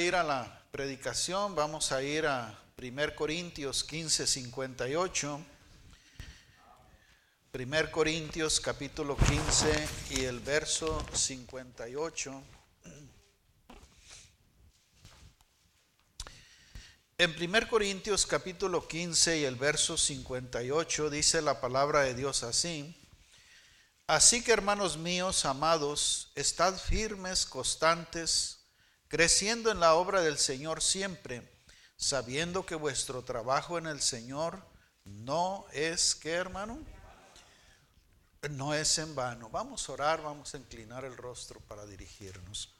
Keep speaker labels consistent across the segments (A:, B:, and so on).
A: ir a la predicación, vamos a ir a 1 Corintios 15, 58. 1 Corintios capítulo 15 y el verso 58. En 1 Corintios capítulo 15 y el verso 58 dice la palabra de Dios así. Así que hermanos míos, amados, estad firmes, constantes, creciendo en la obra del Señor siempre, sabiendo que vuestro trabajo en el Señor no es, ¿qué hermano? No es en vano. Vamos a orar, vamos a inclinar el rostro para dirigirnos.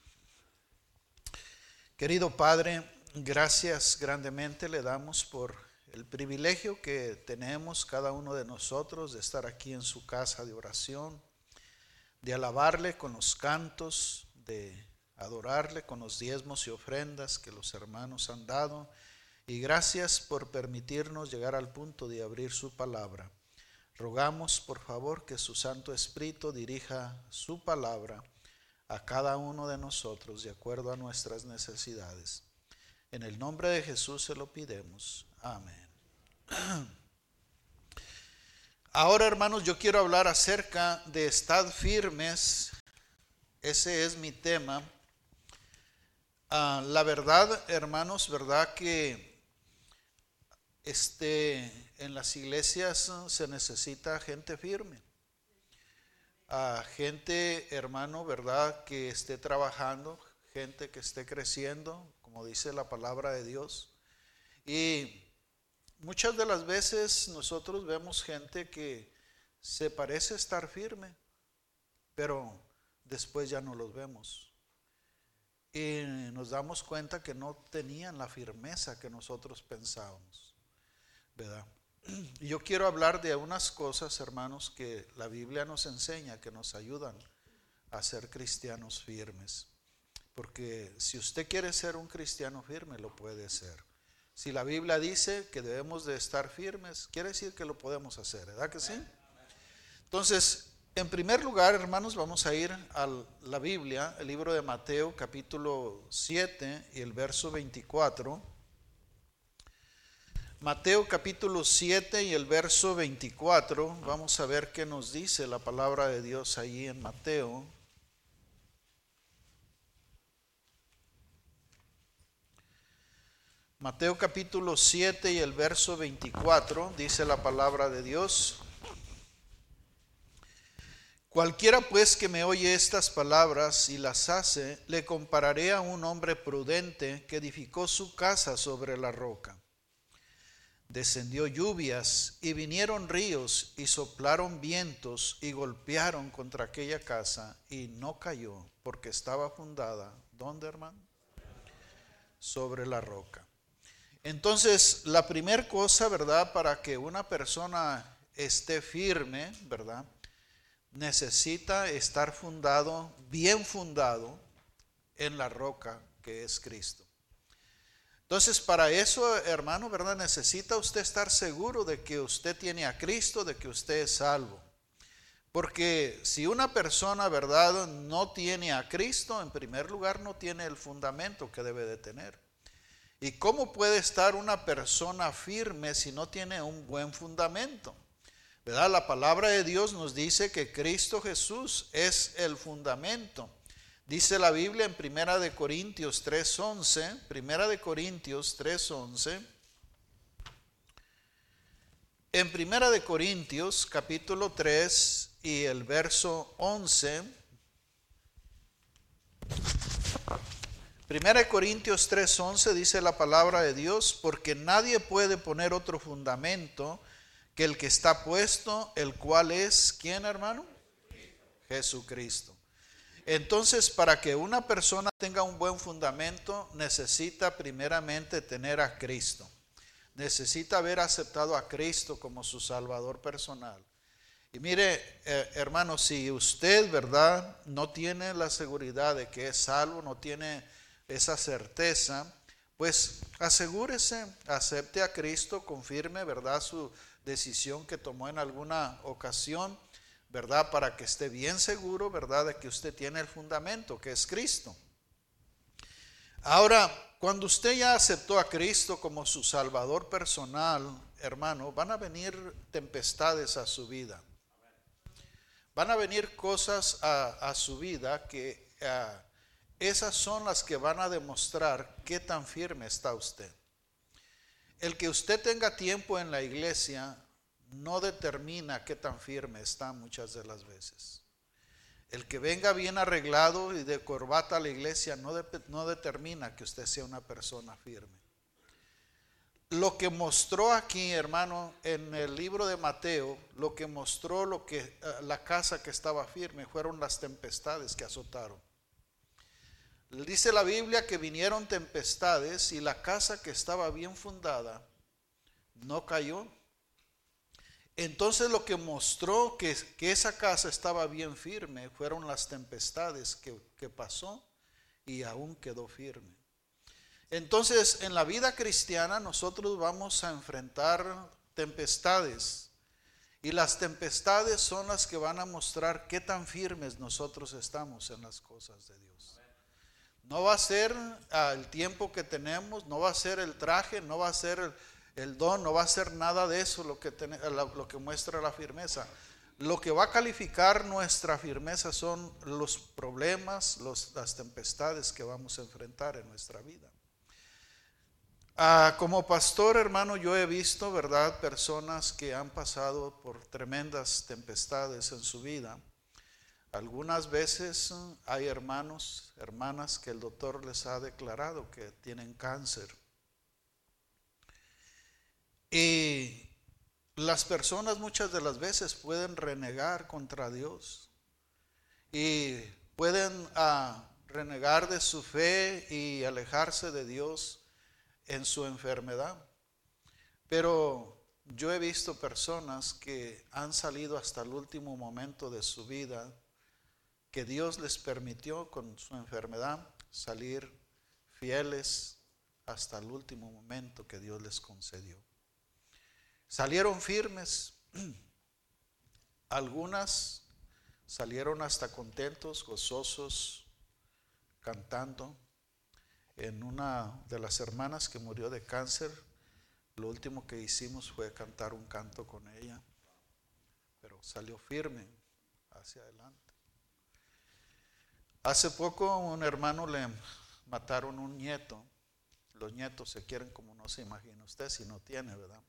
A: Querido Padre, gracias grandemente le damos por el privilegio que tenemos cada uno de nosotros de estar aquí en su casa de oración, de alabarle con los cantos, de adorarle con los diezmos y ofrendas que los hermanos han dado. Y gracias por permitirnos llegar al punto de abrir su palabra. Rogamos, por favor, que su Santo Espíritu dirija su palabra a cada uno de nosotros de acuerdo a nuestras necesidades. En el nombre de Jesús se lo pidemos. Amén. Ahora, hermanos, yo quiero hablar acerca de estar firmes. Ese es mi tema. Ah, la verdad, hermanos, verdad que este, en las iglesias se necesita gente firme. a gente, hermano, verdad, que esté trabajando, gente que esté creciendo, como dice la palabra de Dios. Y muchas de las veces nosotros vemos gente que se parece estar firme, pero después ya no los vemos y nos damos cuenta que no tenían la firmeza que nosotros pensábamos, ¿verdad? Y yo quiero hablar de unas cosas, hermanos, que la Biblia nos enseña, que nos ayudan a ser cristianos firmes. Porque si usted quiere ser un cristiano firme, lo puede ser. Si la Biblia dice que debemos de estar firmes, quiere decir que lo podemos hacer, ¿verdad que sí? Entonces, en primer lugar, hermanos, vamos a ir a la Biblia, el libro de Mateo capítulo 7 y el verso 24. Mateo capítulo 7 y el verso 24, vamos a ver qué nos dice la palabra de Dios ahí en Mateo. Mateo capítulo 7 y el verso 24 dice la palabra de Dios. Cualquiera pues que me oye estas palabras y las hace, le compararé a un hombre prudente que edificó su casa sobre la roca. Descendió lluvias y vinieron ríos y soplaron vientos y golpearon contra aquella casa y no cayó porque estaba fundada, ¿dónde hermano? Sobre la roca. Entonces, la primera cosa, ¿verdad? Para que una persona esté firme, ¿verdad? Necesita estar fundado, bien fundado, en la roca que es Cristo. Entonces, para eso, hermano, ¿verdad? Necesita usted estar seguro de que usted tiene a Cristo, de que usted es salvo. Porque si una persona, ¿verdad?, no tiene a Cristo, en primer lugar no tiene el fundamento que debe de tener. ¿Y cómo puede estar una persona firme si no tiene un buen fundamento? La palabra de Dios nos dice que Cristo Jesús es el fundamento. Dice la Biblia en Primera de Corintios 3:11, Primera de Corintios 3:11. En Primera de Corintios capítulo 3 y el verso 11 Primera de Corintios 3:11 dice la palabra de Dios, porque nadie puede poner otro fundamento que el que está puesto, el cual es, ¿quién hermano? Jesucristo. Entonces, para que una persona tenga un buen fundamento, necesita primeramente tener a Cristo. Necesita haber aceptado a Cristo como su Salvador personal. Y mire, eh, hermano, si usted, ¿verdad?, no tiene la seguridad de que es salvo, no tiene esa certeza, pues asegúrese, acepte a Cristo, confirme, ¿verdad?, su, decisión que tomó en alguna ocasión, ¿verdad? Para que esté bien seguro, ¿verdad? De que usted tiene el fundamento, que es Cristo. Ahora, cuando usted ya aceptó a Cristo como su Salvador personal, hermano, van a venir tempestades a su vida. Van a venir cosas a, su vida que ah, esas son las que van a demostrar qué tan firme está usted. El que usted tenga tiempo en la iglesia no determina qué tan firme está muchas de las veces. El que venga bien arreglado y de corbata a la iglesia no, determina que usted sea una persona firme. Lo que mostró aquí, hermano, en el libro de Mateo, lo que mostró lo que eh, la casa que estaba firme fueron las tempestades que azotaron. Dice la Biblia que vinieron tempestades y la casa que estaba bien fundada no cayó. Entonces lo que mostró que, que esa casa estaba bien firme fueron las tempestades que, que pasó y aún quedó firme. Entonces en la vida cristiana nosotros vamos a enfrentar tempestades y las tempestades son las que van a mostrar qué tan firmes nosotros estamos en las cosas de Dios. No va a ser el tiempo que tenemos, no va a ser el traje, no va a ser el, don, no va a ser nada de eso lo que, lo que muestra la firmeza. Lo que va a calificar nuestra firmeza son los problemas, las tempestades que vamos a enfrentar en nuestra vida. Ah, como pastor, hermano, yo he visto, ¿verdad?, personas que han pasado por tremendas tempestades en su vida. Algunas veces hay hermanos, hermanas que el doctor les ha declarado que tienen cáncer. Y las personas muchas de las veces pueden renegar contra Dios y pueden ah, renegar de su fe y alejarse de Dios en su enfermedad. Pero yo he visto personas que han salido hasta el último momento de su vida que Dios les permitió con su enfermedad salir fieles hasta el último momento que Dios les concedió. Salieron firmes, algunas salieron hasta contentos, gozosos, cantando. En una de las hermanas que murió de cáncer, lo último que hicimos fue cantar un canto con ella, pero salió firme hacia adelante. Hace poco un hermano le mataron un nieto. Los nietos se quieren como no se imagina usted si no tiene, ¿verdad?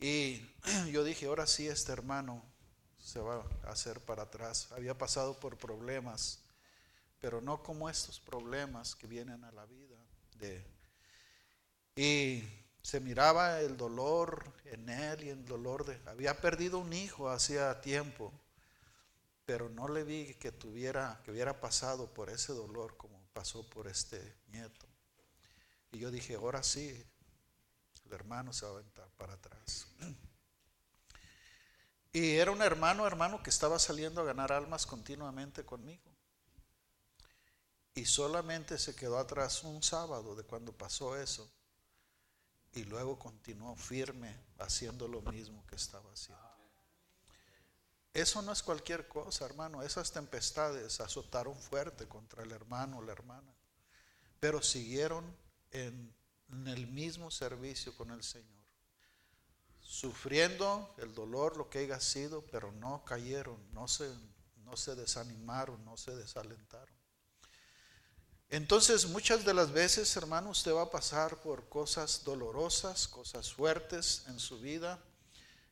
A: Y yo dije, ahora sí este hermano se va a hacer para atrás. Había pasado por problemas, pero no como estos problemas que vienen a la vida. De, y se miraba el dolor en él y el dolor de... Había perdido un hijo hacía tiempo pero no le vi que tuviera, que hubiera pasado por ese dolor como pasó por este nieto. Y yo dije, ahora sí, el hermano se va a aventar para atrás. Y era un hermano, hermano, que estaba saliendo a ganar almas continuamente conmigo. Y solamente se quedó atrás un sábado de cuando pasó eso. Y luego continuó firme haciendo lo mismo que estaba haciendo. Eso no es cualquier cosa, hermano. Esas tempestades azotaron fuerte contra el hermano o la hermana, pero siguieron en, el mismo servicio con el Señor, sufriendo el dolor, lo que haya sido, pero no cayeron, no se, no se desanimaron, no se desalentaron. Entonces, muchas de las veces, hermano, usted va a pasar por cosas dolorosas, cosas fuertes en su vida,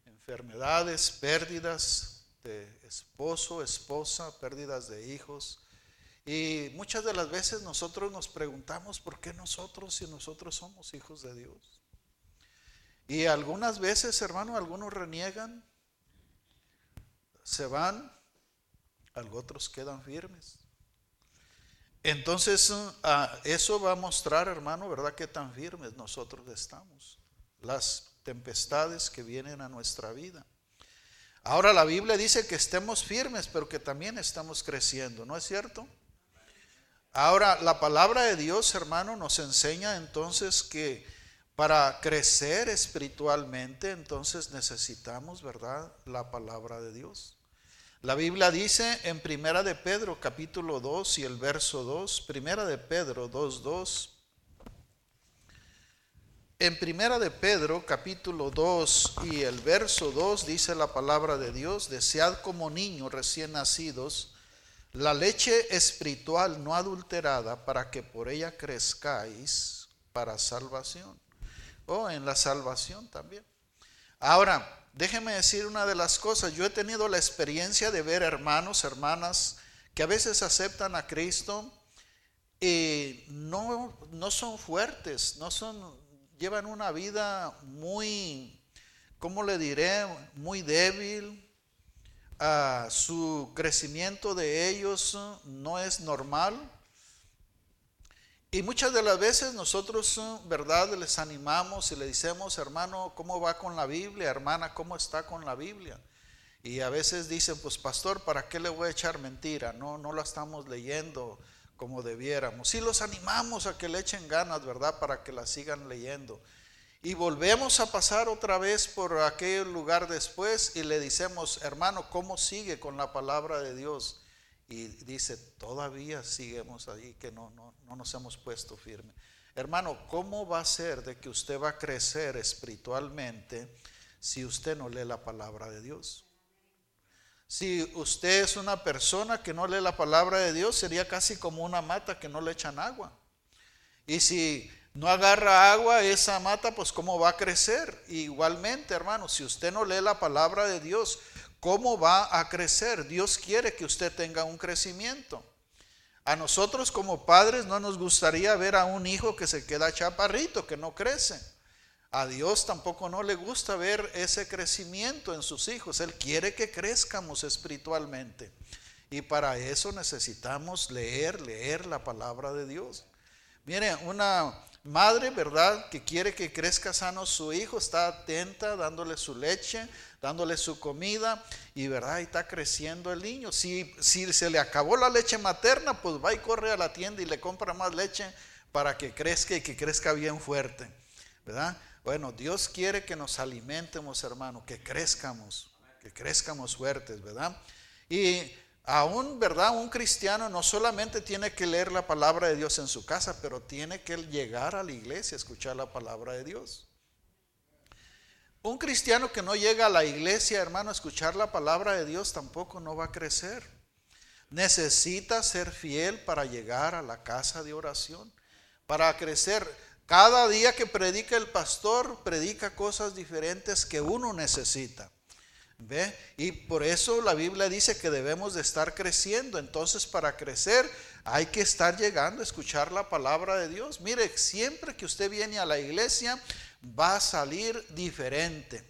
A: enfermedades, pérdidas, de esposo, esposa, pérdidas de hijos. Y muchas de las veces nosotros nos preguntamos por qué nosotros si nosotros somos hijos de Dios. Y algunas veces, hermano, algunos reniegan, se van, otros quedan firmes. Entonces, ah, eso va a mostrar, hermano, ¿verdad? Que tan firmes nosotros estamos. Las tempestades que vienen a nuestra vida. Ahora la Biblia dice que estemos firmes, pero que también estamos creciendo, ¿no es cierto? Ahora la palabra de Dios, hermano, nos enseña entonces que para crecer espiritualmente, entonces necesitamos, ¿verdad? La palabra de Dios. La Biblia dice en Primera de Pedro capítulo 2 y el verso 2, Primera de Pedro 2, 2, En primera de Pedro, capítulo 2 y el verso 2 dice la palabra de Dios, desead como niños recién nacidos la leche espiritual no adulterada para que por ella crezcáis para salvación. O en la salvación también. Ahora, déjeme decir una de las cosas. Yo he tenido la experiencia de ver hermanos, hermanas que a veces aceptan a Cristo y no, no son fuertes, no son llevan una vida muy, ¿cómo le diré? Muy débil. Ah, su crecimiento de ellos no es normal. Y muchas de las veces nosotros, ¿verdad? Les animamos y le decimos, hermano, ¿cómo va con la Biblia? Hermana, ¿cómo está con la Biblia? Y a veces dicen, pues pastor, ¿para qué le voy a echar mentira? No, no la estamos leyendo como debiéramos. Si los animamos a que le echen ganas, ¿verdad? Para que la sigan leyendo. Y volvemos a pasar otra vez por aquel lugar después y le decimos, hermano, ¿cómo sigue con la palabra de Dios? Y dice, todavía seguimos ahí, que no, no, no nos hemos puesto firme. Hermano, ¿cómo va a ser de que usted va a crecer espiritualmente si usted no lee la palabra de Dios? Si usted es una persona que no lee la palabra de Dios, sería casi como una mata que no le echan agua. Y si no agarra agua, esa mata, pues cómo va a crecer. igualmente, hermano, si usted no lee la palabra de Dios, ¿cómo va a crecer? Dios quiere que usted tenga un crecimiento. A nosotros como padres no nos gustaría ver a un hijo que se queda chaparrito, que no crece. A Dios tampoco no le gusta ver ese crecimiento en sus hijos. Él quiere que crezcamos espiritualmente. Y para eso necesitamos leer, leer la palabra de Dios. Mire, una madre, ¿verdad? Que quiere que crezca sano su hijo, está atenta, dándole su leche, dándole su comida y, ¿verdad? Y está creciendo el niño. Si, si se le acabó la leche materna, pues va y corre a la tienda y le compra más leche para que crezca y que crezca bien fuerte, ¿verdad? Bueno, Dios quiere que nos alimentemos, hermano, que crezcamos, que crezcamos fuertes, ¿verdad? Y aún, ¿verdad? Un cristiano no solamente tiene que leer la palabra de Dios en su casa, pero tiene que llegar a la iglesia escuchar la palabra de Dios. Un cristiano que no llega a la iglesia, hermano, a escuchar la palabra de Dios tampoco no va a crecer. Necesita ser fiel para llegar a la casa de oración, para crecer. Cada día que predica el pastor, predica cosas diferentes que uno necesita. ¿Ve? Y por eso la Biblia dice que debemos de estar creciendo. Entonces, para crecer hay que estar llegando a escuchar la palabra de Dios. Mire, siempre que usted viene a la iglesia va a salir diferente.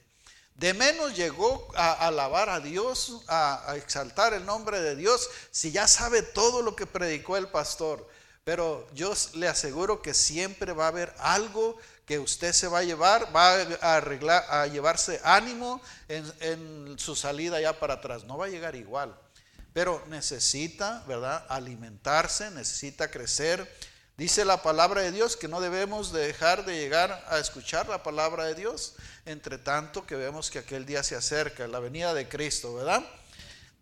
A: De menos llegó a alabar a Dios, a, a exaltar el nombre de Dios, si ya sabe todo lo que predicó el pastor. Pero yo le aseguro que siempre va a haber algo que usted se va a llevar, va a, arreglar, a llevarse ánimo en, su salida ya para atrás. No va a llegar igual. Pero necesita, ¿verdad? Alimentarse, necesita crecer. Dice la palabra de Dios que no debemos dejar de llegar a escuchar la palabra de Dios, entre tanto que vemos que aquel día se acerca, la venida de Cristo, ¿verdad?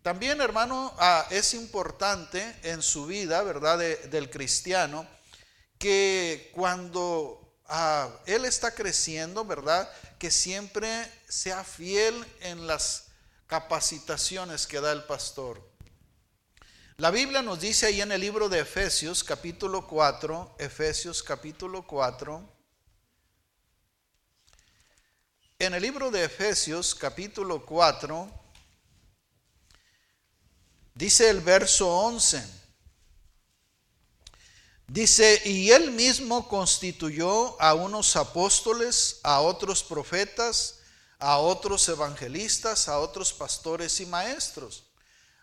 A: También, hermano, ah, es importante en su vida, ¿verdad?, del cristiano, que cuando ah, él está creciendo, ¿verdad?, que siempre sea fiel en las capacitaciones que da el pastor. La Biblia nos dice ahí en el libro de Efesios capítulo 4, Efesios capítulo 4, en el libro de Efesios capítulo 4, Dice el verso 11. Dice, y él mismo constituyó a unos apóstoles, a otros profetas, a otros evangelistas, a otros pastores y maestros,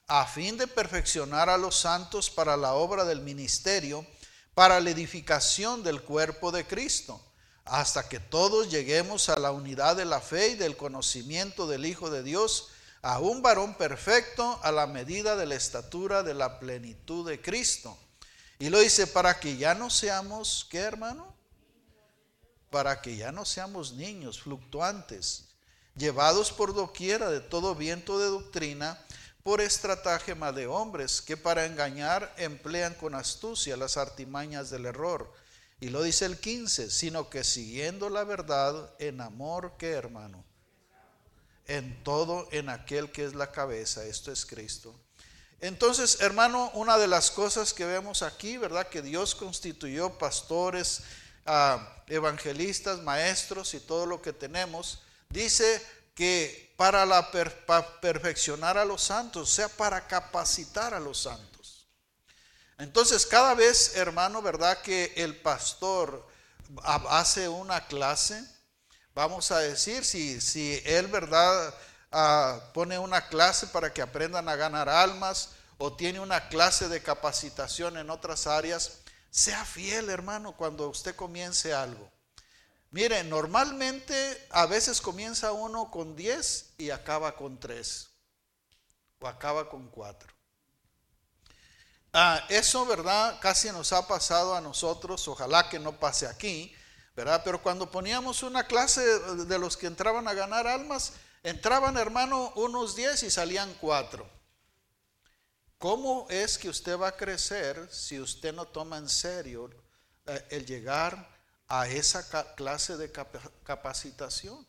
A: a fin de perfeccionar a los santos para la obra del ministerio, para la edificación del cuerpo de Cristo, hasta que todos lleguemos a la unidad de la fe y del conocimiento del Hijo de Dios, a un varón perfecto a la medida de la estatura de la plenitud de Cristo. Y lo dice para que ya no seamos, ¿qué hermano? Para que ya no seamos niños fluctuantes, llevados por doquiera de todo viento de doctrina, por estratagema de hombres que para engañar emplean con astucia las artimañas del error, Y lo dice el 15, sino que siguiendo la verdad en amor, ¿qué hermano? En todo, en aquel que es la cabeza, esto es Cristo. Entonces, hermano, una de las cosas que vemos aquí, ¿verdad? Que Dios constituyó pastores, ah, evangelistas, maestros y todo lo que tenemos, dice que para, la perfeccionar a los santos, o sea, para capacitar a los santos. Entonces, cada vez, hermano, ¿verdad? Que el pastor hace una clase, vamos a decir, si, si él, ¿verdad? Ah, pone una clase para que aprendan a ganar almas o tiene una clase de capacitación en otras áreas, sea fiel, hermano, cuando usted comience algo. Mire, normalmente a veces comienza uno con 10 y acaba con 3 o acaba con 4. Ah, eso, ¿verdad? Casi nos ha pasado a nosotros, ojalá que no pase aquí, Pero cuando poníamos una clase de los que entraban a ganar almas, entraban, hermano, unos 10 y salían 4. ¿Cómo es que usted va a crecer si usted no toma en serio eh, el llegar a esa clase de capacitación.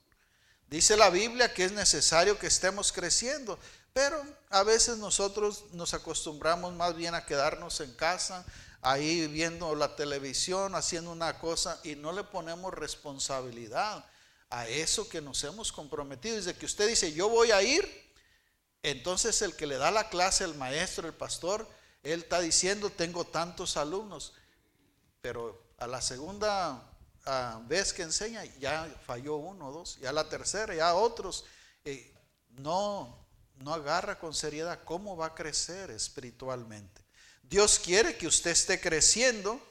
A: Dice la Biblia que es necesario que estemos creciendo, pero a veces nosotros nos acostumbramos más bien a quedarnos en casa, ahí viendo la televisión, haciendo una cosa y no le ponemos responsabilidad a eso que nos hemos comprometido. Desde que usted dice, yo voy a ir, entonces el que le da la clase, el maestro, el pastor, él está diciendo, tengo tantos alumnos, pero a la segunda ah, vez que enseña ya falló uno o dos, ya la tercera, ya otros. Eh, no, no agarra con seriedad cómo va a crecer espiritualmente. Dios quiere que usted esté creciendo,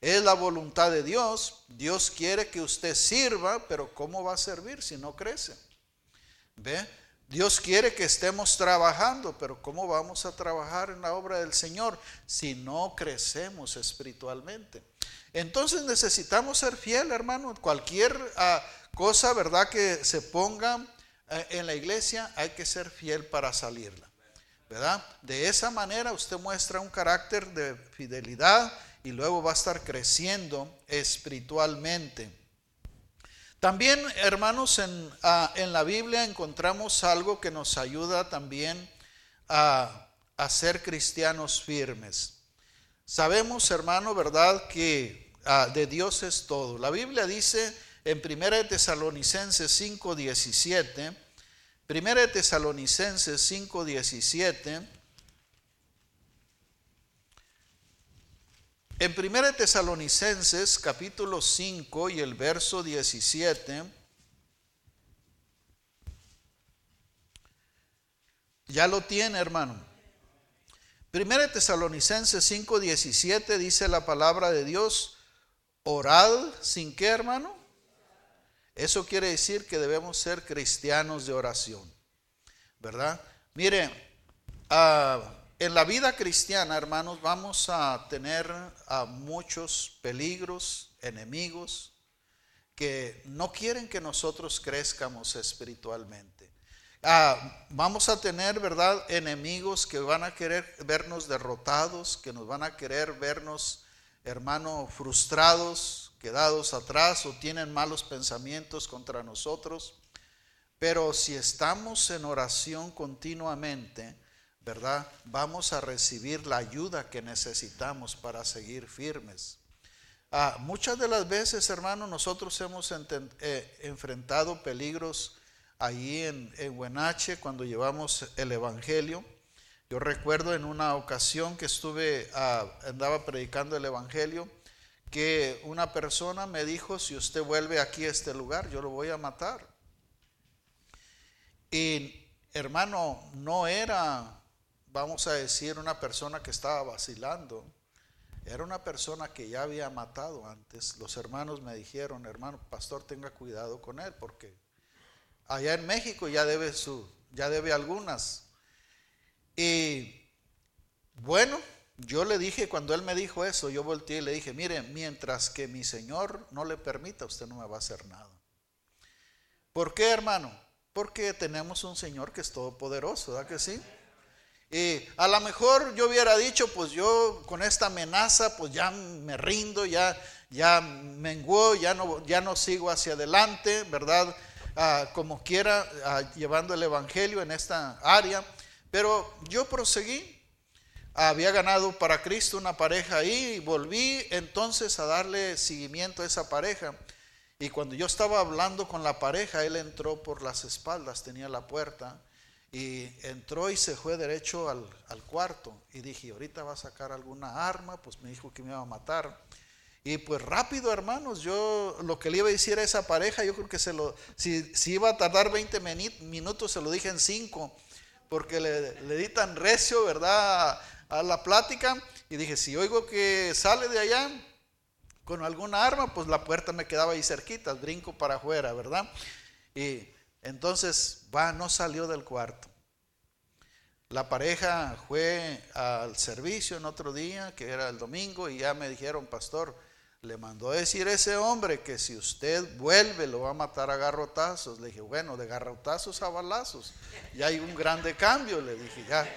A: es la voluntad de Dios. Dios quiere que usted sirva, pero ¿cómo va a servir si no crece? ¿Ve? Dios quiere que estemos trabajando, pero ¿cómo vamos a trabajar en la obra del Señor si no crecemos espiritualmente? Entonces necesitamos ser fiel, hermano. Cualquier ah, cosa, ¿verdad? Que se ponga eh, en la iglesia, hay que ser fiel para salirla. De esa manera usted muestra un carácter de fidelidad y luego va a estar creciendo espiritualmente. También, hermanos, ah, en, la Biblia encontramos algo que nos ayuda también a, ser cristianos firmes. Sabemos, hermano, ¿verdad? Que ah, de Dios es todo. La Biblia dice en 1 Tesalonicenses 5:17, 1 Tesalonicenses 5:17, En 1 Tesalonicenses capítulo 5 y el verso 17, ya lo tiene hermano. 1 Tesalonicenses 5, 17 dice la palabra de Dios, orad sin qué hermano. Eso quiere decir que debemos ser cristianos de oración, ¿verdad? Mire, ah, en la vida cristiana, hermanos, vamos a tener a muchos peligros, enemigos, que no quieren que nosotros crezcamos espiritualmente. Ah, vamos a tener, ¿verdad?, enemigos que van a querer vernos derrotados, que nos van a querer vernos, hermano, frustrados, quedados atrás o tienen malos pensamientos contra nosotros. Pero si estamos en oración continuamente, ¿verdad? Vamos a recibir la ayuda que necesitamos para seguir firmes. Ah, muchas de las veces, hermano, nosotros hemos eh, enfrentado peligros ahí en, en cuando llevamos el Evangelio. Yo recuerdo en una ocasión que estuve, ah, andaba predicando el Evangelio, que una persona me dijo, si usted vuelve aquí a este lugar, yo lo voy a matar. Y hermano, no era vamos a decir, una persona que estaba vacilando. Era una persona que ya había matado antes. Los hermanos me dijeron, hermano, pastor, tenga cuidado con él, porque allá en México ya debe su, ya debe algunas. Y bueno, yo le dije, cuando él me dijo eso, yo volteé y le dije, mire, mientras que mi Señor no le permita, usted no me va a hacer nada. ¿Por qué, hermano? Porque tenemos un Señor que es todopoderoso, ¿verdad que sí? Y a lo mejor yo hubiera dicho, pues yo con esta amenaza, pues ya me rindo, ya, ya menguó, ya no, ya no sigo hacia adelante, ¿verdad? Ah, como quiera, ah, llevando el Evangelio en esta área. Pero yo proseguí, había ganado para Cristo una pareja ahí y volví entonces a darle seguimiento a esa pareja. Y cuando yo estaba hablando con la pareja, él entró por las espaldas, tenía la puerta, y entró y se fue derecho al, cuarto. Y dije, ahorita va a sacar alguna arma, pues me dijo que me iba a matar. Y pues rápido, hermanos, yo lo que le iba a decir a esa pareja, yo creo que se lo, si, si iba a tardar 20 minutos, se lo dije en 5, porque le, le di tan recio, ¿verdad? A la plática y dije, si oigo que sale de allá con alguna arma, pues la puerta me quedaba ahí cerquita, brinco para afuera, ¿verdad? Y entonces, va, no salió del cuarto. La pareja fue al servicio en otro día, que era el domingo, y ya me dijeron, pastor, le mandó a decir ese hombre que si usted vuelve lo va a matar a garrotazos. Le dije, bueno, de garrotazos a balazos. Y hay un grande cambio, le dije, ya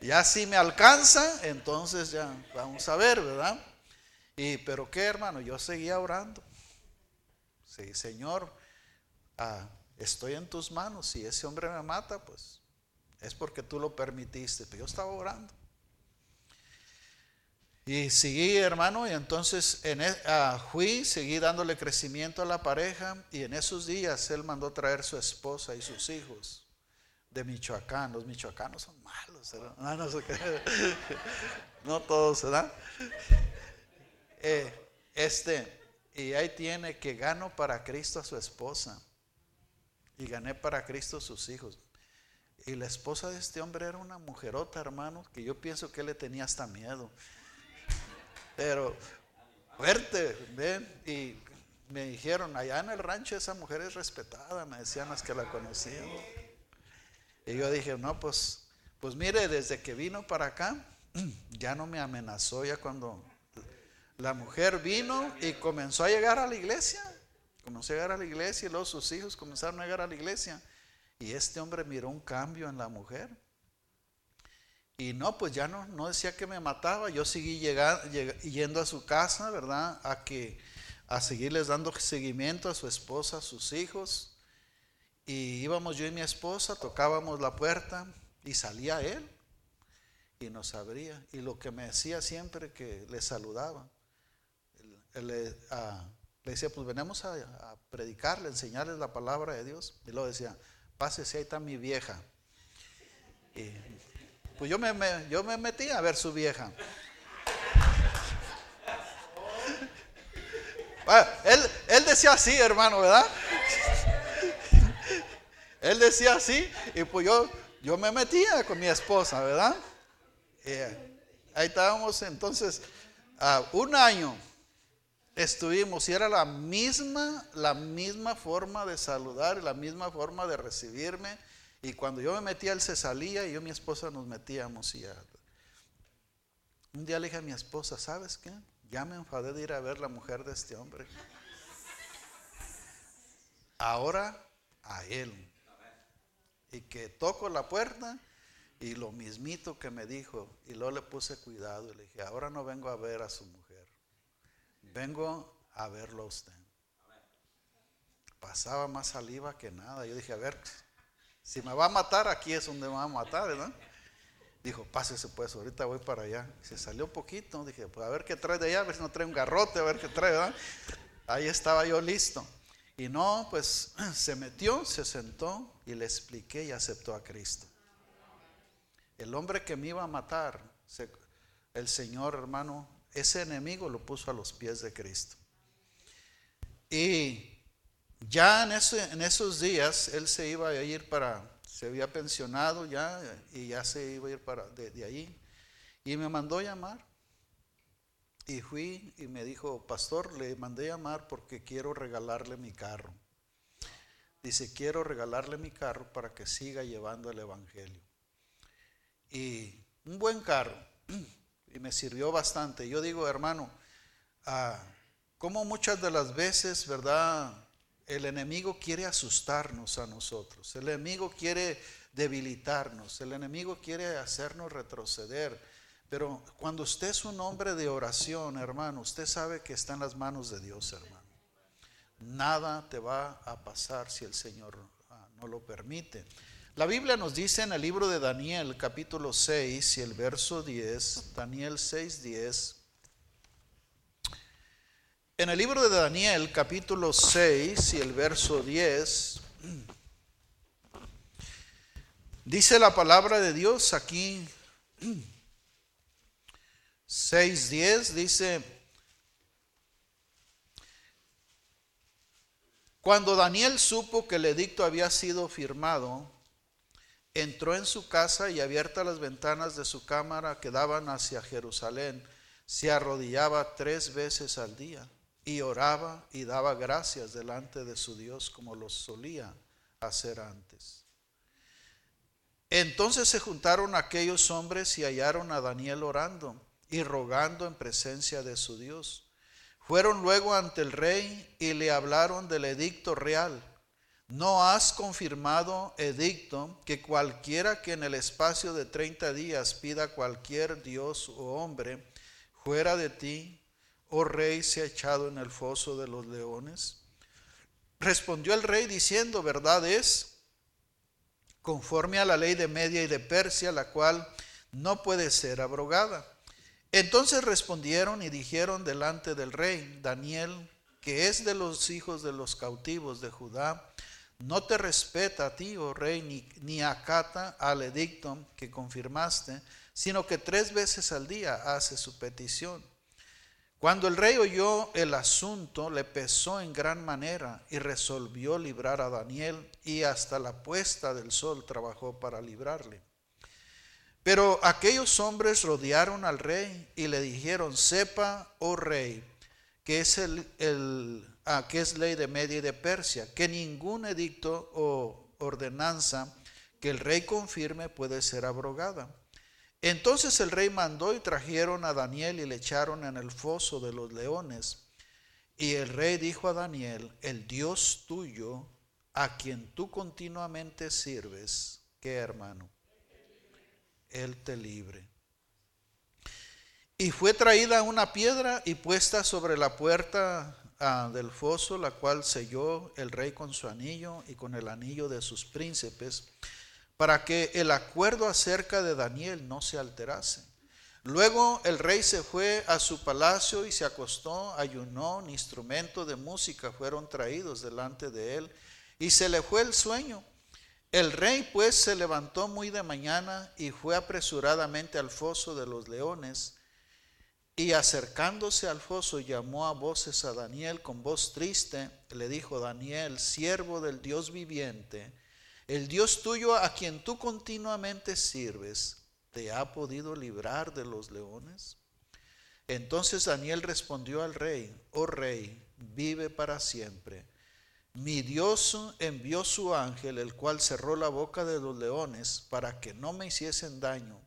A: ya si me alcanza, entonces ya vamos a ver, ¿verdad? Y pero qué, hermano, yo seguía orando. Sí, Señor, ah, estoy en tus manos. Si ese hombre me mata, pues es porque tú lo permitiste. Pero yo estaba orando. Y seguí, hermano, y entonces en, e, ah, fui, seguí dándole crecimiento a la pareja. Y en esos días él mandó traer su esposa y sus hijos de Michoacán. Los michoacanos son malos, No, todos, ¿verdad? Eh, este, y ahí tiene que gano para Cristo a su esposa y gané para Cristo sus hijos. Y la esposa de este hombre era una mujerota, hermano, que yo pienso que le tenía hasta miedo. Pero fuerte, ven, y me dijeron, allá en el rancho esa mujer es respetada, me decían las que la conocían. Y yo dije, no, pues, pues mire, desde que vino para acá, ya no me amenazó, ya cuando la mujer vino y comenzó a llegar a la iglesia, comenzó a llegar a la iglesia y luego sus hijos comenzaron a llegar a la iglesia. Y este hombre miró un cambio en la mujer. Y no, pues ya no, no decía que me mataba, yo seguí llegando, yendo a su casa, ¿verdad? A que a seguirles dando seguimiento a su esposa, a sus hijos. Y íbamos yo y mi esposa, tocábamos la puerta y salía él y nos abría. Y lo que me decía siempre que le saludaba, le, ah, le decía, pues venimos a, predicarle, enseñarles la palabra de Dios. Y luego decía, pásese, ahí está mi vieja. Y pues yo me, yo me metí a ver su vieja. él, él decía así, hermano, ¿verdad? Él decía así y pues yo, yo me metía con mi esposa, ¿verdad? Eh, ahí estábamos entonces, un año estuvimos y era la misma, la misma forma de saludar, la misma forma de recibirme. Y cuando yo me metía, él se salía y yo y mi esposa nos metíamos. Y un día le dije a mi esposa, ¿sabes qué? Ya me enfadé de ir a ver la mujer de este hombre. Ahora a él y que toco la puerta y lo mismito que me dijo y luego le puse cuidado y le dije, ahora no vengo a ver a su mujer, vengo a verlo a usted. Pasaba más saliva que nada. Yo dije, a ver, si me va a matar, aquí es donde me va a matar, ¿verdad? Dijo, pásese pues, ahorita voy para allá. Se salió poquito, dije, pues a ver qué trae de allá, a ver si no trae un garrote, a ver qué trae, ¿verdad? Ahí estaba yo listo. Y no, pues se metió, se sentó y le expliqué y aceptó a Cristo. El hombre que me iba a matar, el Señor hermano, ese enemigo lo puso a los pies de Cristo. Y ya en, en esos días él se iba a ir para, se había pensionado ya y ya se iba a ir para de, de ahí. Y me mandó llamar. Y fui y me dijo, pastor, le mandé llamar porque quiero regalarle mi carro. Dice, quiero regalarle mi carro para que siga llevando el Evangelio. Y un buen carro. Y me sirvió bastante. Yo digo, hermano, ah, como muchas de las veces, ¿verdad? el enemigo quiere asustarnos a nosotros, el enemigo quiere debilitarnos, el enemigo quiere hacernos retroceder. Pero cuando usted es un hombre de oración, hermano, usted sabe que está en las manos de Dios, hermano. Nada te va a pasar si el Señor ah, no lo permite. La Biblia nos dice en el libro de Daniel, capítulo 6 y el verso 10, Daniel 6, 10. En el libro de Daniel, capítulo 6 y el verso 10, dice la palabra de Dios aquí, 6.10 dice, cuando Daniel supo que el edicto había sido firmado, entró en su casa y abiertas las ventanas de su cámara que daban hacia Jerusalén, se arrodillaba tres veces al día y oraba y daba gracias delante de su Dios como lo solía hacer antes. Entonces se juntaron aquellos hombres y hallaron a Daniel orando y rogando en presencia de su Dios. Fueron luego ante el rey y le hablaron del edicto real. ¿No has confirmado, edicto, que cualquiera que en el espacio de treinta días pida cualquier dios o hombre fuera de ti oh rey, se ha echado en el foso de los leones? Respondió el rey diciendo, verdad es, conforme a la ley de Media y de Persia, la cual no puede ser abrogada. Entonces respondieron y dijeron delante del rey, Daniel, que es de los hijos de los cautivos de Judá, no te respeta a ti, oh rey, ni, ni acata al edicto que confirmaste, sino que tres veces al día hace su petición. Cuando el rey oyó el asunto, le pesó en gran manera y resolvió librar a Daniel y hasta la puesta del sol trabajó para librarle. Pero aquellos hombres rodearon al rey y le dijeron, sepa, oh rey, que es, el, ah, que es ley de Media y de Persia, que ningún edicto o ordenanza que el rey confirme puede ser abrogada. Entonces el rey mandó y trajeron a Daniel y le echaron en el foso de los leones. Y el rey dijo a Daniel, el Dios tuyo, a quien tú continuamente sirves, ¿qué hermano? Él te libre. Y fue traída una piedra y puesta sobre la puerta ah, del foso, la cual selló el rey con su anillo y con el anillo de sus príncipes para que el acuerdo acerca de Daniel no se alterase. Luego el rey se fue a su palacio y se acostó, ayunó, instrumentos de música fueron traídos delante de él y se le fue el sueño. El rey pues se levantó muy de mañana y fue apresuradamente al foso de los leones y acercándose al foso llamó a voces a Daniel con voz triste, le dijo, Daniel, siervo del Dios viviente, el Dios tuyo a quien tú continuamente sirves, ¿te ha podido librar de los leones? Entonces Daniel respondió al rey, oh rey, vive para siempre. Mi Dios envió su ángel, el cual cerró la boca de los leones para que no me hiciesen daño,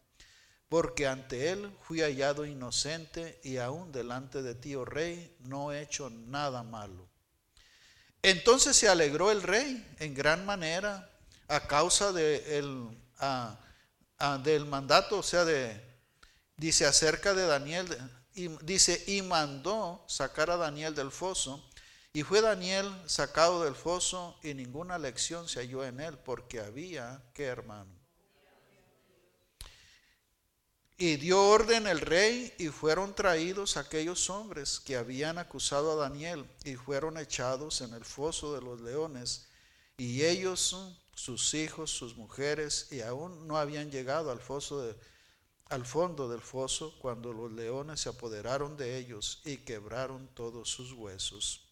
A: porque ante él fui hallado inocente y aún delante de ti, oh rey, no he hecho nada malo. Entonces se alegró el rey en gran manera a causa de el, del mandato, o sea, de, dice acerca de Daniel, dice, y mandó sacar a Daniel del foso, y fue Daniel sacado del foso y ninguna lección se halló en él, porque había, ¿qué hermano? Y dio orden el rey y fueron traídos aquellos hombres que habían acusado a Daniel y fueron echados en el foso de los leones. Y ellos sus hijos, sus mujeres, y aún no habían llegado al foso al fondo del foso cuando los leones se apoderaron de ellos y quebraron todos sus huesos.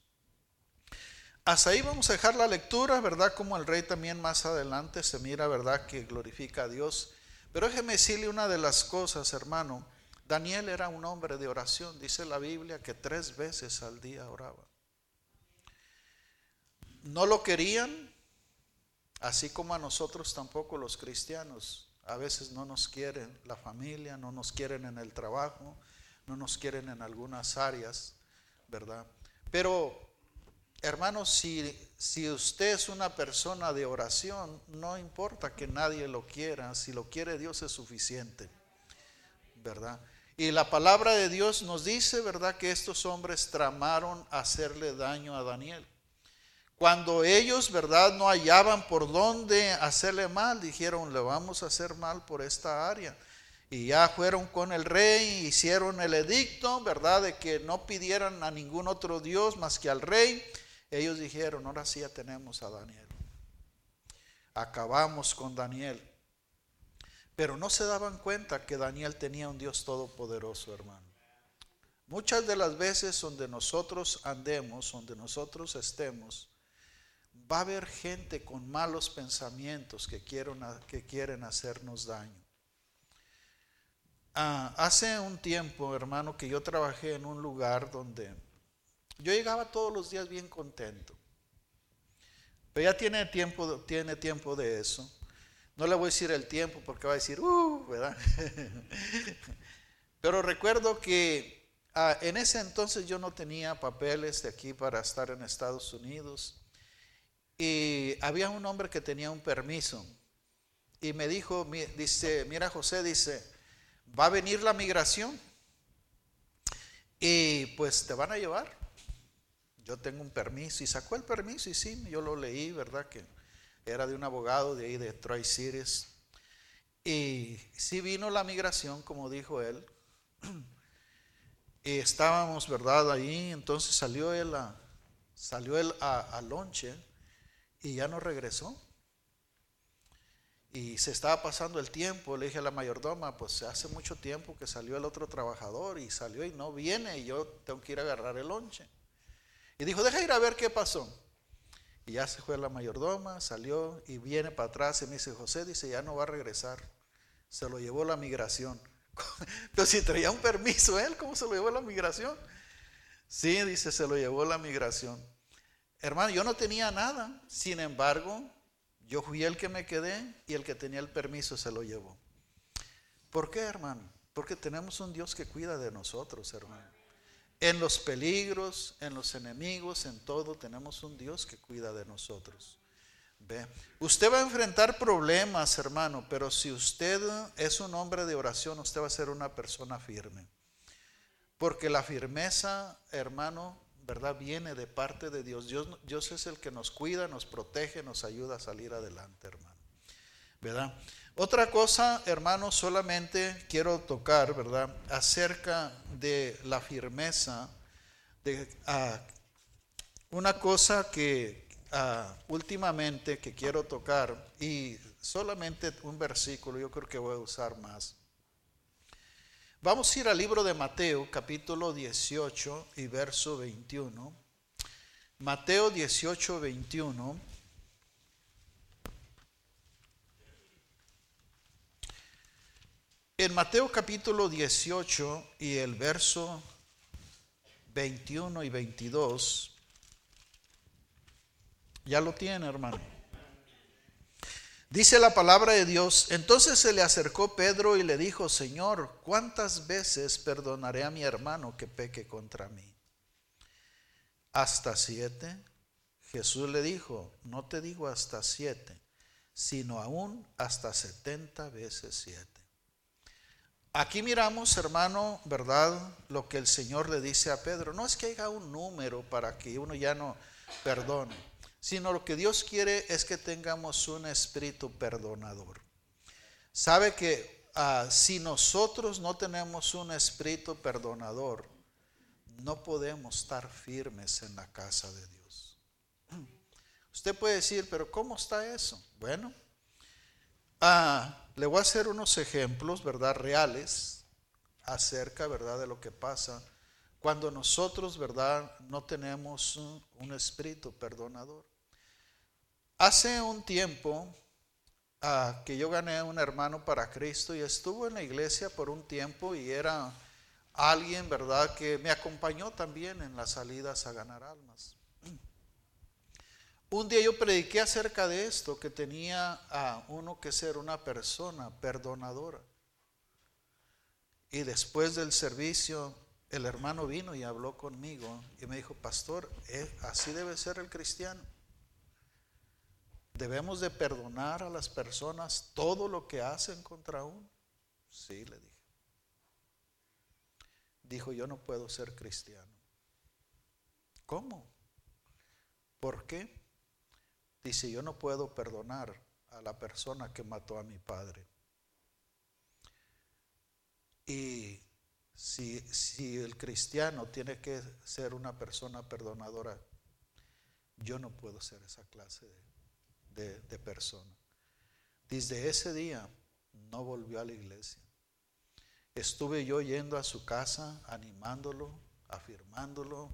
A: Hasta ahí vamos a dejar la lectura, ¿verdad? Como el rey también más adelante se mira, ¿verdad? Que glorifica a Dios. Pero déjeme decirle una de las cosas, hermano. Daniel era un hombre de oración. Dice la Biblia que tres veces al día oraba. No lo querían, Así como a nosotros tampoco los cristianos a veces no nos quieren la familia, no nos quieren en el trabajo, no nos quieren en algunas áreas, ¿verdad? Pero, hermanos, si si usted es una persona de oración, no importa que nadie lo quiera, si lo quiere Dios es suficiente, ¿verdad? Y la palabra de Dios nos dice, ¿verdad?, que estos hombres tramaron hacerle daño a Daniel. Cuando ellos, ¿verdad?, no hallaban por dónde hacerle mal, dijeron, le vamos a hacer mal por esta área. Y ya fueron con el rey, hicieron el edicto, ¿verdad?, de que no pidieran a ningún otro Dios más que al rey. Ellos dijeron, ahora sí ya tenemos a Daniel. Acabamos con Daniel. Pero no se daban cuenta que Daniel tenía un Dios todopoderoso, hermano. Muchas de las veces donde nosotros andemos, donde nosotros estemos, va a haber gente con malos pensamientos que quieren, hacernos daño. Ah, hace un tiempo, hermano, que yo trabajé en un lugar donde yo llegaba todos los días bien contento. Pero ya tiene tiempo, tiene tiempo de eso. No le voy a decir el tiempo porque va a decir, uh, ¿verdad? Pero recuerdo que ah, en ese entonces yo no tenía papeles de aquí para estar en Estados Unidos. Y había un hombre que tenía un permiso. Y me dijo, dice, mira José, dice, va a venir la migración. Y pues te van a llevar. Yo tengo un permiso. Y sacó el permiso y sí, yo lo leí, ¿verdad? Que era de un abogado de ahí de Troy Cities. Y sí vino la migración, como dijo él. Y estábamos, ¿verdad? Ahí, entonces salió él a, salió él a, a lonche y ya no regresó. Y se estaba pasando el tiempo, le dije a la mayordoma, pues hace mucho tiempo que salió el otro trabajador y salió y no viene y yo tengo que ir a agarrar el lonche. Y dijo, deja ir a ver qué pasó. Y ya se fue la mayordoma, salió y viene para atrás y me dice, José dice, ya no va a regresar. Se lo llevó la migración. Pero si traía un permiso él, ¿cómo se lo llevó la migración? Sí, dice, se lo llevó la migración. Hermano, yo no tenía nada, sin embargo, yo fui el que me quedé y el que tenía el permiso se lo llevó. ¿Por qué, hermano? Porque tenemos un Dios que cuida de nosotros, hermano. En los peligros, en los enemigos, en todo, tenemos un Dios que cuida de nosotros. ¿Ve? Usted va a enfrentar problemas, hermano, pero si usted es un hombre de oración, usted va a ser una persona firme. Porque la firmeza, hermano, ¿verdad? Viene de parte de Dios. Dios. Dios es el que nos cuida, nos protege, nos ayuda a salir adelante, hermano. ¿Verdad? Otra cosa, hermano, solamente quiero tocar, ¿verdad? Acerca de la firmeza, de ah, una cosa que ah, últimamente que quiero tocar, y solamente un versículo, yo creo que voy a usar más. Vamos a ir al libro de Mateo, capítulo 18 y verso 21. Mateo 18, 21. En Mateo capítulo 18 y el verso 21 y 22, ya lo tiene, hermano. Dice la palabra de Dios, entonces se le acercó Pedro y le dijo, Señor, ¿cuántas veces perdonaré a mi hermano que peque contra mí? ¿Hasta siete? Jesús le dijo, no te digo hasta siete, sino aún hasta setenta veces siete. Aquí miramos, hermano, ¿verdad? Lo que el Señor le dice a Pedro. No es que haya un número para que uno ya no perdone sino lo que Dios quiere es que tengamos un espíritu perdonador. Sabe que ah, si nosotros no tenemos un espíritu perdonador, no podemos estar firmes en la casa de Dios. Usted puede decir, pero ¿cómo está eso? Bueno, ah, le voy a hacer unos ejemplos, ¿verdad? Reales acerca, ¿verdad? De lo que pasa cuando nosotros, ¿verdad? No tenemos un espíritu perdonador. Hace un tiempo ah, que yo gané un hermano para Cristo y estuvo en la iglesia por un tiempo y era alguien, ¿verdad?, que me acompañó también en las salidas a ganar almas. Un día yo prediqué acerca de esto, que tenía a uno que ser una persona perdonadora. Y después del servicio, el hermano vino y habló conmigo y me dijo, pastor, eh, así debe ser el cristiano. debemos de perdonar a las personas todo lo que hacen contra uno. Sí, le dije. Dijo, yo no puedo ser cristiano. ¿Cómo? ¿Por qué? Dice, yo no puedo perdonar a la persona que mató a mi padre. Y si, si el cristiano tiene que ser una persona perdonadora, yo no puedo ser esa clase de, de persona. Desde ese día no volvió a la iglesia. Estuve yo yendo a su casa, animándolo, afirmándolo,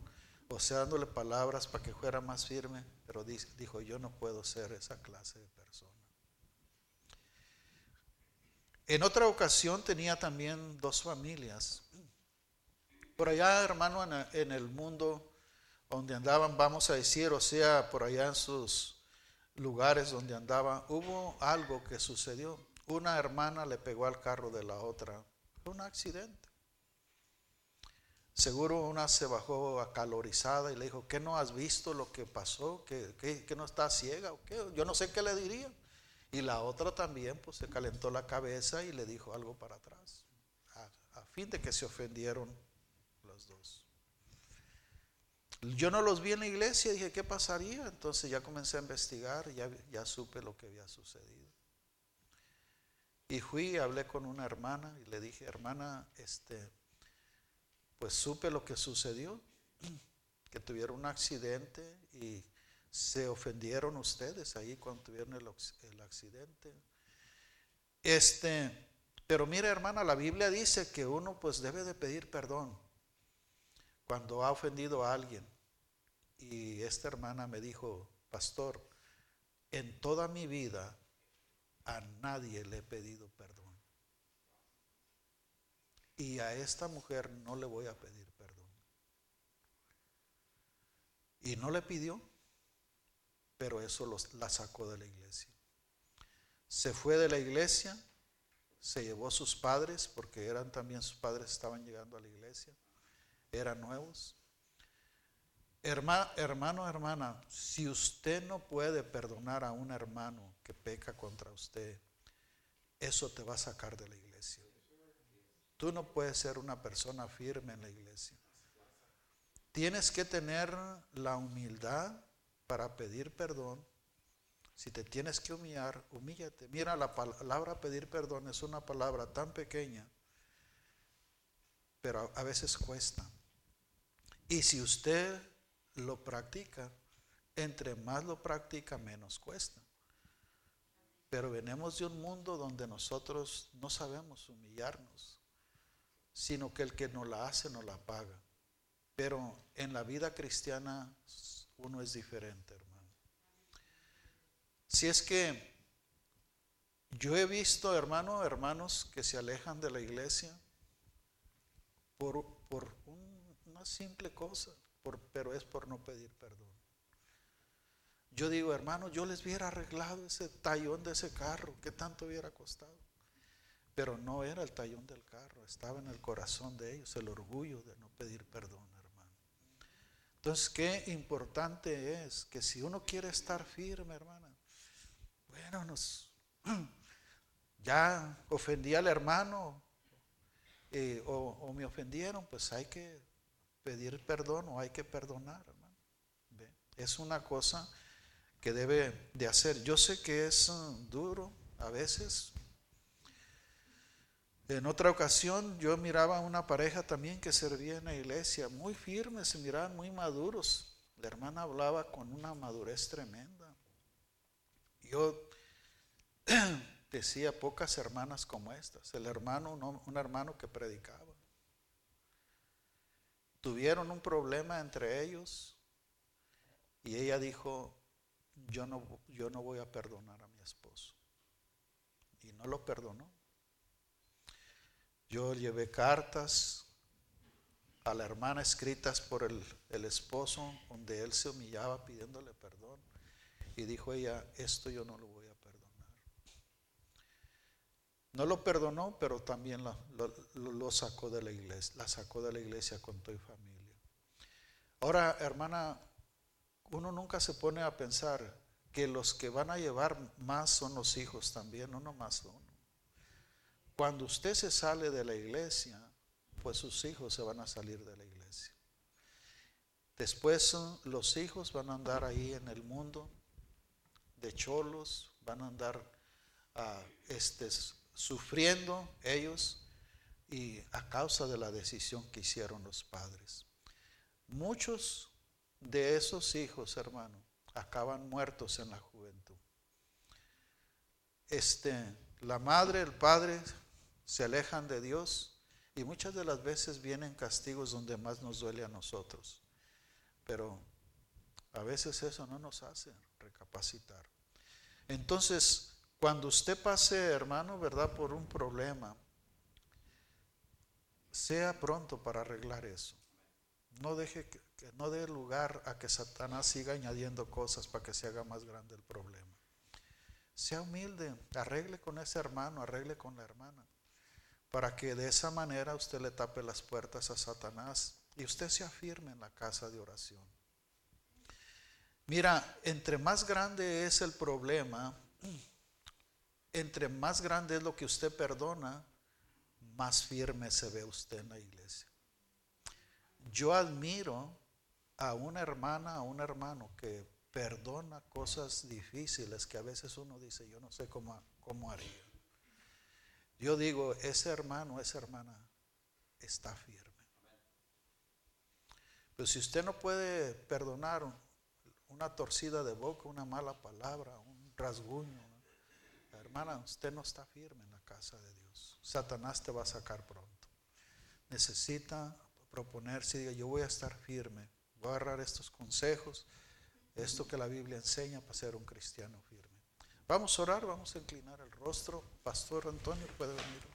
A: o sea, dándole palabras para que fuera más firme, pero dijo, yo no puedo ser esa clase de persona. En otra ocasión tenía también dos familias. Por allá, hermano, en el mundo donde andaban, vamos a decir, o sea, por allá en sus lugares donde andaban, hubo algo que sucedió. Una hermana le pegó al carro de la otra. Fue un accidente. Seguro una se bajó acalorizada y le dijo, ¿qué no has visto lo que pasó? ¿Que, no está ciega? ¿O qué? Yo no sé qué le diría. Y la otra también pues se calentó la cabeza y le dijo algo para atrás, a, fin de que se ofendieron los dos. Yo no los vi en la iglesia, dije, ¿qué pasaría? Entonces ya comencé a investigar, ya, ya supe lo que había sucedido. Y fui hablé con una hermana y le dije, hermana, este, pues supe lo que sucedió, que tuvieron un accidente y se ofendieron ustedes ahí cuando tuvieron el, accidente. Este, pero mire hermana, la Biblia dice que uno pues debe de pedir perdón cuando ha ofendido a alguien. Y esta hermana me dijo, pastor, en toda mi vida a nadie le he pedido perdón. Y a esta mujer no le voy a pedir perdón. Y no le pidió, pero eso la sacó de la iglesia. Se fue de la iglesia, se llevó a sus padres, porque eran también sus padres, estaban llegando a la iglesia, eran nuevos. Hermano, hermana, si usted no puede perdonar a un hermano que peca contra usted, eso te va a sacar de la iglesia. Tú no puedes ser una persona firme en la iglesia. Tienes que tener la humildad para pedir perdón. Si te tienes que humillar, humíllate. Mira, la palabra pedir perdón es una palabra tan pequeña, pero a veces cuesta. Y si usted lo practica, entre más lo practica, menos cuesta. Pero venimos de un mundo donde nosotros no sabemos humillarnos sino que el que no la hace no la paga. Pero en la vida cristiana uno es diferente, hermano. Si es que yo he visto, hermano, hermanos que se alejan de la iglesia por, por una simple cosa, pero es por no pedir perdón. Yo digo, hermano, yo les hubiera arreglado ese tallón de ese carro, ¿qué tanto hubiera costado? Pero no era el tallón del carro, estaba en el corazón de ellos el orgullo de no pedir perdón, hermano. Entonces, qué importante es que si uno quiere estar firme, hermana, bueno, nos, ya ofendí al hermano eh, o, me ofendieron, pues hay que pedir perdón o hay que perdonar, hermano. Es una cosa que debe de hacer. Yo sé que es mm, duro a veces, en otra ocasión yo miraba a una pareja también que servía en la iglesia, muy firmes, se miraban muy maduros. La hermana hablaba con una madurez tremenda. Yo decía pocas hermanas como estas. El hermano, un hermano que predicaba. Tuvieron un problema entre ellos y ella dijo, yo no, yo no voy a perdonar a mi esposo. Y no lo perdonó. Yo llevé cartas a la hermana escritas por el, esposo, donde él se humillaba pidiéndole perdón. Y dijo ella, esto yo no lo voy a perdonar. No lo perdonó, pero también lo, sacó de la iglesia, la sacó de la iglesia con toda familia. Ahora, hermana, uno nunca se pone a pensar, que los que van a llevar más son los hijos también, no nomás uno. Cuando usted se sale de la iglesia, pues sus hijos se van a salir de la iglesia. Después los hijos van a andar ahí en el mundo de cholos, van a andar uh, este, sufriendo ellos y a causa de la decisión que hicieron los padres. Muchos de esos hijos, hermano, acaban muertos en la juventud. Este, la madre, el padre se alejan de Dios y muchas de las veces vienen castigos donde más nos duele a nosotros. Pero a veces eso no nos hace recapacitar. Entonces, cuando usted pase, hermano, ¿verdad? Por un problema, sea pronto para arreglar eso. No deje que, no dé lugar a que Satanás siga añadiendo cosas para que se haga más grande el problema. Sea humilde, arregle con ese hermano, arregle con la hermana, para que de esa manera usted le tape las puertas a Satanás y usted se afirme en la casa de oración. Mira, entre más grande es el problema, entre más grande es lo que usted perdona, más firme se ve usted en la iglesia. Yo admiro a una hermana, a un hermano que perdona cosas difíciles que a veces uno dice, yo no sé cómo, cómo haría. Yo digo, ese hermano, esa hermana está firme. Pero si usted no puede perdonar una torcida de boca, una mala palabra, un rasguño, hermana, usted no está firme en la casa de Dios. Satanás te va a sacar pronto. Necesita proponerse diga, yo voy a estar firme, voy a agarrar estos consejos, esto que la Biblia enseña para ser un cristiano firme. Vamos a orar, vamos a inclinar el rostro. Pastor Antonio puede venir.